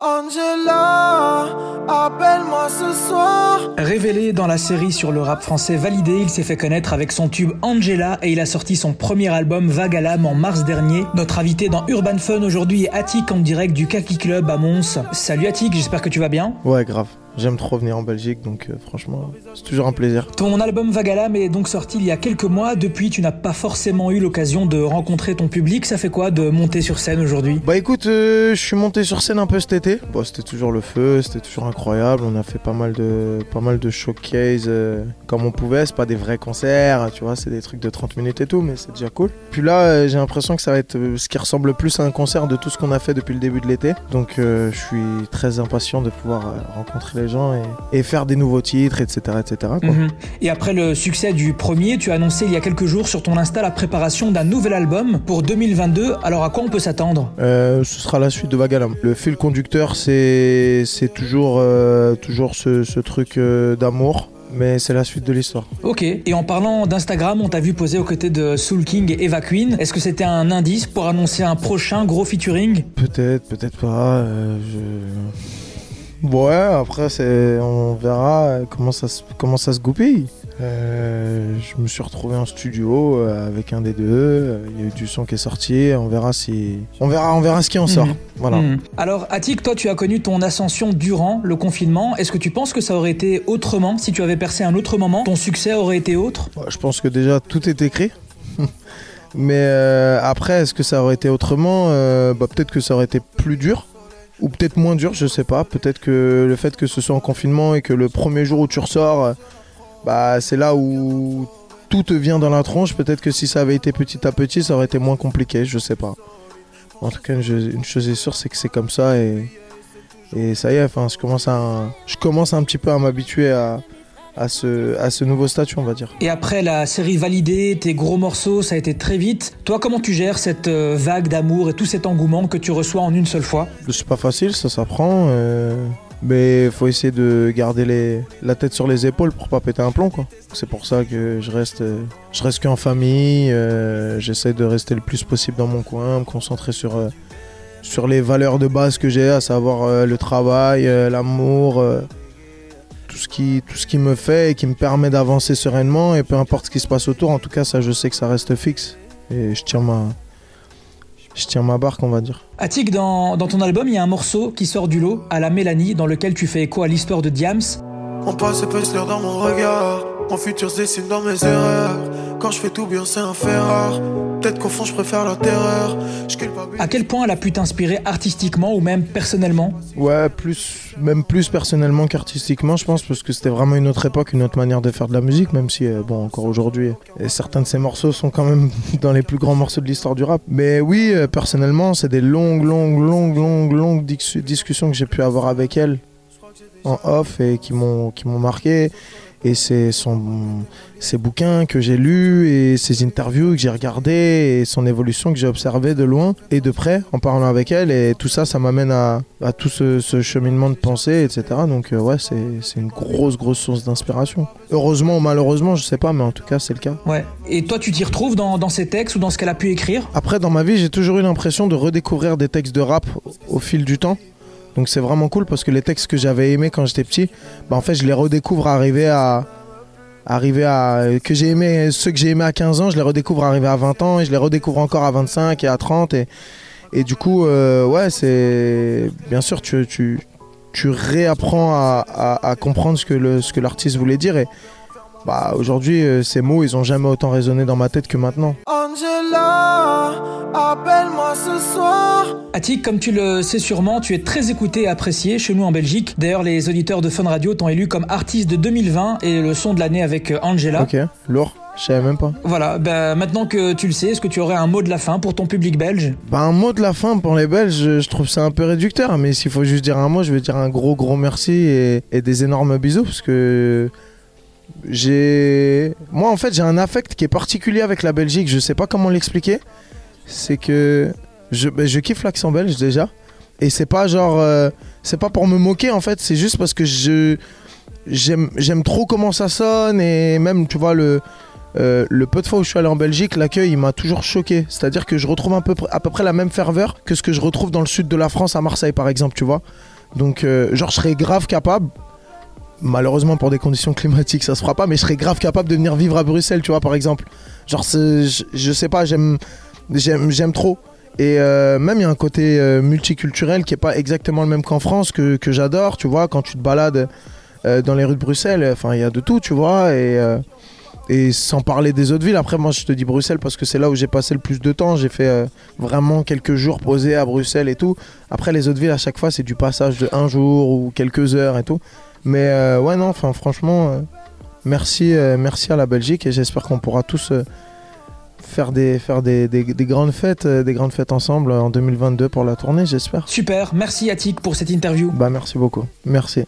Angela, appelle-moi ce soir. Révélé dans la série sur le rap français validé, il s'est fait connaître avec son tube Angela et il a sorti son premier album Vague à l'âme en mars dernier. Notre invité dans Urban Fun aujourd'hui est Attic en direct du Kaki Club à Mons. Salut Attic, j'espère que tu vas bien. Ouais, grave. J'aime trop venir en Belgique, donc euh, franchement, c'est toujours un plaisir. Ton album Vagalam est donc sorti il y a quelques mois. Depuis, tu n'as pas forcément eu l'occasion de rencontrer ton public. Ça fait quoi de monter sur scène aujourd'hui? Bah écoute, euh, je suis monté sur scène un peu cet été. Bon, c'était toujours le feu, c'était toujours incroyable. On a fait pas mal de, pas mal de showcase euh, comme on pouvait. C'est pas des vrais concerts, tu vois, c'est des trucs de 30 minutes et tout, mais c'est déjà cool. Puis là, j'ai l'impression que ça va être ce qui ressemble plus à un concert de tout ce qu'on a fait depuis le début de l'été. Donc je suis très impatient de pouvoir rencontrer les gens et, faire des nouveaux titres, etc. etc. Mhm. Et après le succès du premier, tu as annoncé il y a quelques jours sur ton Insta la préparation d'un nouvel album pour 2022. Alors à quoi on peut s'attendre? Euh, Ce sera la suite de Vagalam. Le fil conducteur, c'est toujours, euh, toujours ce, truc euh, d'amour mais c'est la suite de l'histoire. Ok, et en parlant d'Instagram, on t'a vu poser aux côtés de Soul King et Eva Queen. Est-ce que c'était un indice pour annoncer un prochain gros featuring? Peut-être, peut-être pas. je... Ouais, après, c'est, on verra comment ça, comment ça se goupille. Euh, je me suis retrouvé en studio euh, avec un des deux. Il y a eu du son qui est sorti. On verra si, on verra, on verra ce qui en sort. Mhm. Voilà. Mhm. Alors, Attic, toi, tu as connu ton ascension durant le confinement. Est-ce que tu penses que ça aurait été autrement si tu avais percé un autre moment Ton succès aurait été autre? Je pense que déjà tout est écrit. Mais euh, après, est-ce que ça aurait été autrement? Bah, Peut-être que ça aurait été plus dur ou peut-être moins dur, je sais pas. Peut-être que le fait que ce soit en confinement et que le premier jour où tu ressors, bah c'est là où tout te vient dans la tronche. Peut-être que si ça avait été petit à petit, ça aurait été moins compliqué, je sais pas. En tout cas, une chose est sûre, c'est que c'est comme ça et, et ça y est. Enfin, je commence à, je commence un petit peu à m'habituer à, à ce, à ce nouveau statut, on va dire. Et après la série validée, tes gros morceaux, ça a été très vite. Toi, comment tu gères cette euh, vague d'amour et tout cet engouement que tu reçois en une seule fois? C'est pas facile, ça s'apprend. Euh, mais il faut essayer de garder les, la tête sur les épaules pour pas péter un plomb. quoi. C'est pour ça que je reste, je reste qu'en famille. Euh, j'essaie de rester le plus possible dans mon coin, me concentrer sur, sur les valeurs de base que j'ai, à savoir le travail, l'amour tout ce qui, tout ce qui me fait et qui me permet d'avancer sereinement. Et peu importe ce qui se passe autour, en tout cas, ça, je sais que ça reste fixe. Et je tiens ma, je tiens ma barque, on va dire. Attic, dans, dans ton album, il y a un morceau qui sort du lot, à la Mélanie, dans lequel tu fais écho à l'histoire de Diams. On passe l'heure dans mon regard, mon futur se dessine dans mes erreurs. Quand je fais tout bien, c'est un fait rare. Peut-être qu'au fond, je préfère la terreur. À quel point elle a pu t'inspirer artistiquement ou même personnellement? Ouais, plus, même plus personnellement qu'artistiquement, je pense, parce que c'était vraiment une autre époque, une autre manière de faire de la musique, même si, euh, bon, encore aujourd'hui, certains de ces morceaux sont quand même dans les plus grands morceaux de l'histoire du rap. Mais oui, euh, personnellement, c'est des longues, longues, longues, longues, longues discussions que j'ai pu avoir avec elle en off et qui m'ont marqué et c'est son ses bouquins que j'ai lus et ses interviews que j'ai regardées et son évolution que j'ai observé de loin et de près en parlant avec elle. Et tout ça ça m'amène à, à, tout ce, cheminement de pensée etc donc euh, ouais c'est une grosse grosse source d'inspiration. Heureusement ou malheureusement je sais pas mais en tout cas c'est le cas. Ouais. Et toi tu t'y retrouves dans, dans ses textes ou dans ce qu'elle a pu écrire? Après dans ma vie j'ai toujours eu l'impression de redécouvrir des textes de rap au fil du temps donc c'est vraiment cool parce que les textes que j'avais aimés quand j'étais petit, bah en fait je les redécouvre arrivé à arriver à que j'ai aimé ceux que j'ai aimé à 15 ans, je les redécouvre arrivé à 20 ans et je les redécouvre encore à 25 et à 30 et, du coup euh, ouais c'est bien sûr tu, tu, réapprends à, comprendre ce que l'artiste voulait dire et bah, aujourd'hui, euh, ces mots, ils ont jamais autant résonné dans ma tête que maintenant. Angela, comme tu le sais sûrement, tu es très écouté et apprécié chez nous en Belgique. D'ailleurs, les auditeurs de Fun Radio t'ont élu comme artiste de 2020 et le son de l'année avec euh, Angela. Ok, lourd. Je savais même pas. Voilà, ben maintenant que tu le sais, est-ce que tu aurais un mot de la fin pour ton public belge? Bah un mot de la fin pour les Belges, je trouve ça un peu réducteur, mais s'il faut juste dire un mot, je vais dire un gros gros merci et, et des énormes bisous parce que j'ai moi en fait j'ai un affect qui est particulier avec la Belgique je sais pas comment l'expliquer c'est que je, ben, je kiffe l'accent belge déjà et c'est pas euh, pas pour me moquer en fait c'est juste parce que j'aime trop comment ça sonne et même tu vois le euh, le peu de fois où je suis allé en Belgique, l'accueil il m'a toujours choqué. C'est-à-dire que je retrouve un peu, à peu près la même ferveur que ce que je retrouve dans le sud de la France, à Marseille par exemple, tu vois. Donc, euh, genre, je serais grave capable. Malheureusement, pour des conditions climatiques, ça se fera pas, mais je serais grave capable de venir vivre à Bruxelles, tu vois, par exemple. Genre, je, je sais pas, j'aime, trop. Et euh, même il y a un côté multiculturel qui est pas exactement le même qu'en France, que, que j'adore, tu vois, quand tu te balades dans les rues de Bruxelles, enfin il y a de tout, tu vois, et, sans parler des autres villes, après moi je te dis Bruxelles parce que c'est là où j'ai passé le plus de temps. J'ai fait euh, vraiment quelques jours posés à Bruxelles et tout. Après les autres villes à chaque fois c'est du passage de un jour ou quelques heures et tout. Mais euh, ouais non, enfin franchement, euh, merci, merci à la Belgique et j'espère qu'on pourra tous faire des, faire des, des, grandes fêtes, des grandes fêtes ensemble en 2022 pour la tournée, j'espère. Super, merci Attic pour cette interview. Bah merci beaucoup, merci.